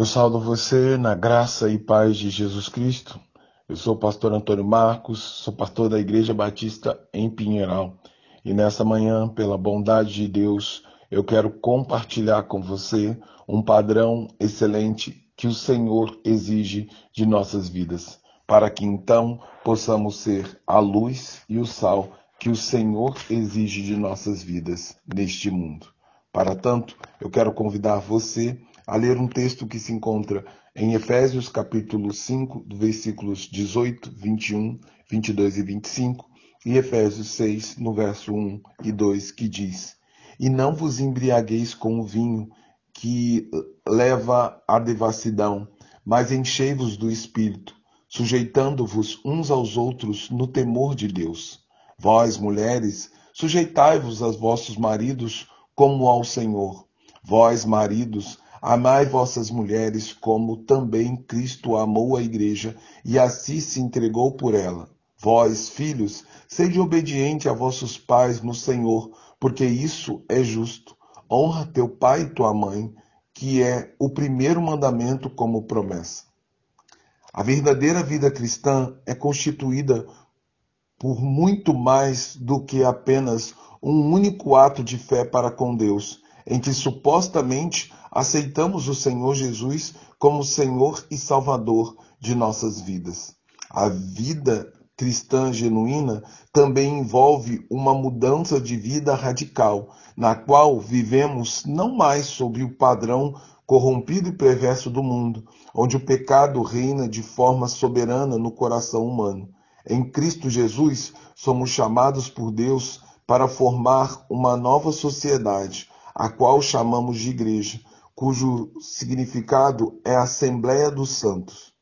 Eu saldo você na graça e paz de Jesus Cristo. Eu sou o pastor Antônio Marcos, sou pastor da Igreja Batista em Pinheiral. E nessa manhã, pela bondade de Deus, eu quero compartilhar com você um padrão excelente que o Senhor exige de nossas vidas, para que então possamos ser a luz e o sal que o Senhor exige de nossas vidas neste mundo. Para tanto, eu quero convidar você a ler um texto que se encontra em Efésios capítulo 5, versículos 18, 21, 22 e 25, e Efésios 6, no verso 1 e 2, que diz: E não vos embriagueis com o vinho que leva à devassidão, mas enchei-vos do espírito, sujeitando-vos uns aos outros no temor de Deus. Vós, mulheres, sujeitai-vos aos vossos maridos como ao Senhor. Vós, maridos, Amai vossas mulheres, como também Cristo amou a igreja e assim se entregou por ela. Vós, filhos, sede obediente a vossos pais no Senhor, porque isso é justo. Honra teu pai e tua mãe, que é o primeiro mandamento como promessa. A verdadeira vida cristã é constituída por muito mais do que apenas um único ato de fé para com Deus, em que supostamente aceitamos o Senhor Jesus como Senhor e Salvador de nossas vidas. A vida cristã genuína também envolve uma mudança de vida radical, na qual vivemos não mais sob o padrão corrompido e perverso do mundo, onde o pecado reina de forma soberana no coração humano. Em Cristo Jesus, somos chamados por Deus para formar uma nova sociedade, a qual chamamos de igreja, cujo significado é Assembleia dos Santos.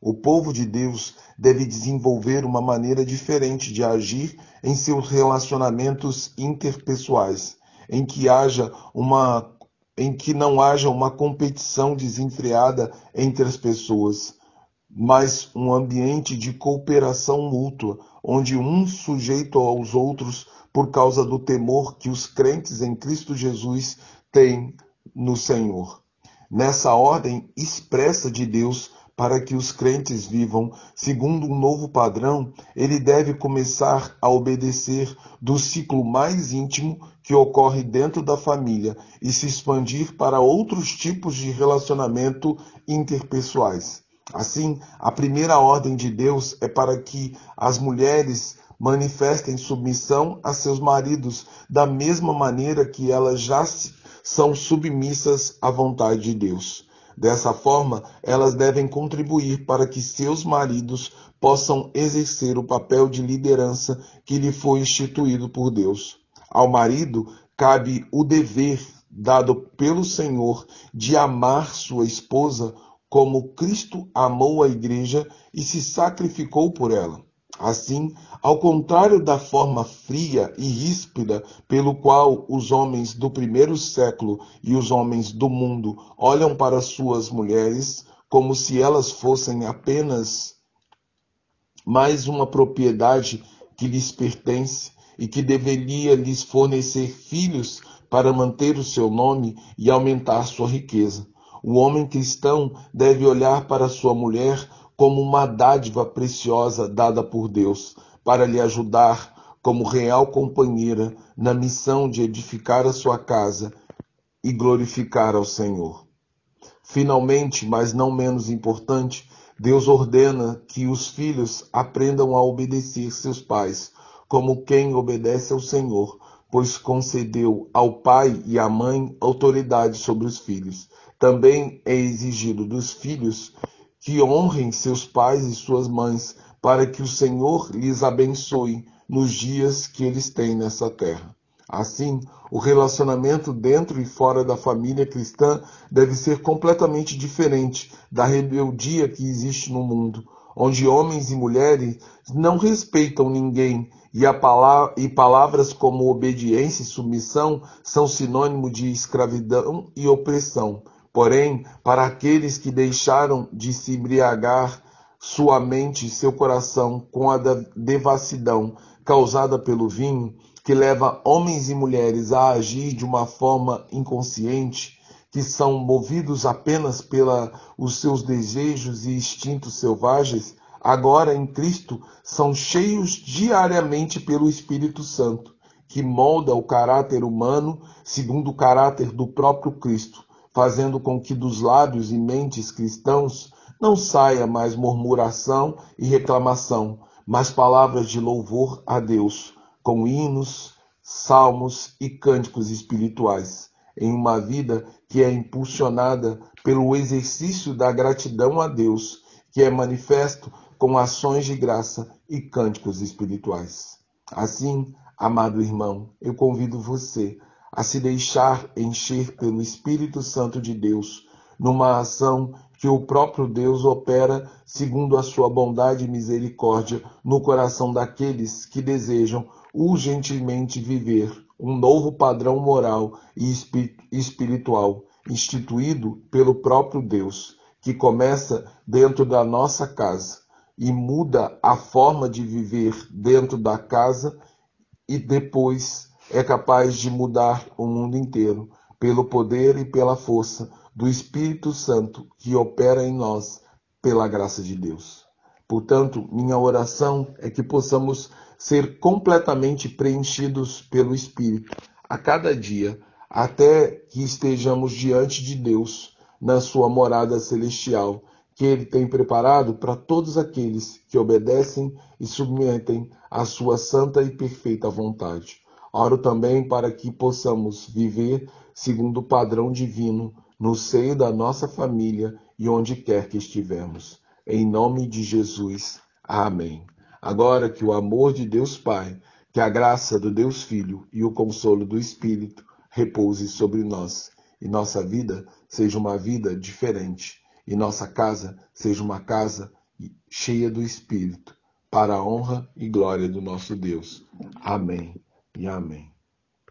O povo de Deus deve desenvolver uma maneira diferente de agir em seus relacionamentos interpessoais, em que haja uma em que não haja uma competição desenfreada entre as pessoas, mas um ambiente de cooperação mútua, onde um sujeito aos outros por causa do temor que os crentes em Cristo Jesus têm no Senhor. Nessa ordem expressa de Deus para que os crentes vivam segundo um novo padrão, ele deve começar a obedecer do ciclo mais íntimo que ocorre dentro da família e se expandir para outros tipos de relacionamento interpessoais. Assim, a primeira ordem de Deus é para que as mulheres manifestem submissão a seus maridos da mesma maneira que elas já são submissas à vontade de Deus. Dessa forma, elas devem contribuir para que seus maridos possam exercer o papel de liderança que lhe foi instituído por Deus. Ao marido cabe o dever dado pelo Senhor de amar sua esposa como Cristo amou a igreja e se sacrificou por ela. Assim, ao contrário da forma fria e ríspida pelo qual os homens do primeiro século e os homens do mundo olham para suas mulheres como se elas fossem apenas mais uma propriedade que lhes pertence e que deveria lhes fornecer filhos para manter o seu nome e aumentar sua riqueza. O homem cristão deve olhar para sua mulher como uma dádiva preciosa dada por Deus para lhe ajudar como real companheira na missão de edificar a sua casa e glorificar ao Senhor. Finalmente, mas não menos importante, Deus ordena que os filhos aprendam a obedecer seus pais, como quem obedece ao Senhor, pois concedeu ao pai e à mãe autoridade sobre os filhos. Também é exigido dos filhos que honrem seus pais e suas mães, para que o Senhor lhes abençoe nos dias que eles têm nessa terra. Assim, o relacionamento dentro e fora da família cristã deve ser completamente diferente da rebeldia que existe no mundo, onde homens e mulheres não respeitam ninguém e, e palavras como obediência e submissão são sinônimo de escravidão e opressão. Porém, para aqueles que deixaram de se embriagar sua mente e seu coração com a devassidão causada pelo vinho, que leva homens e mulheres a agir de uma forma inconsciente, que são movidos apenas pelos seus desejos e instintos selvagens, agora em Cristo são cheios diariamente pelo Espírito Santo, que molda o caráter humano segundo o caráter do próprio Cristo, fazendo com que dos lábios e mentes cristãos não saia mais murmuração e reclamação, mas palavras de louvor a Deus, com hinos, salmos e cânticos espirituais, em uma vida que é impulsionada pelo exercício da gratidão a Deus, que é manifesto com ações de graça e cânticos espirituais. Assim, amado irmão, eu convido você a se deixar encher pelo Espírito Santo de Deus numa ação que o próprio Deus opera segundo a sua bondade e misericórdia no coração daqueles que desejam urgentemente viver um novo padrão moral e espiritual instituído pelo próprio Deus, que começa dentro da nossa casa e muda a forma de viver dentro da casa e depois é capaz de mudar o mundo inteiro pelo poder e pela força do Espírito Santo que opera em nós pela graça de Deus. Portanto, minha oração é que possamos ser completamente preenchidos pelo Espírito a cada dia, até que estejamos diante de Deus na sua morada celestial, que ele tem preparado para todos aqueles que obedecem e submetem à sua santa e perfeita vontade. Oro também para que possamos viver segundo o padrão divino no seio da nossa família e onde quer que estivermos. Em nome de Jesus. Amém. Agora que o amor de Deus Pai, que a graça do Deus Filho e o consolo do Espírito repouse sobre nós e nossa vida seja uma vida diferente e nossa casa seja uma casa cheia do Espírito, para a honra e glória do nosso Deus. Amém e amém.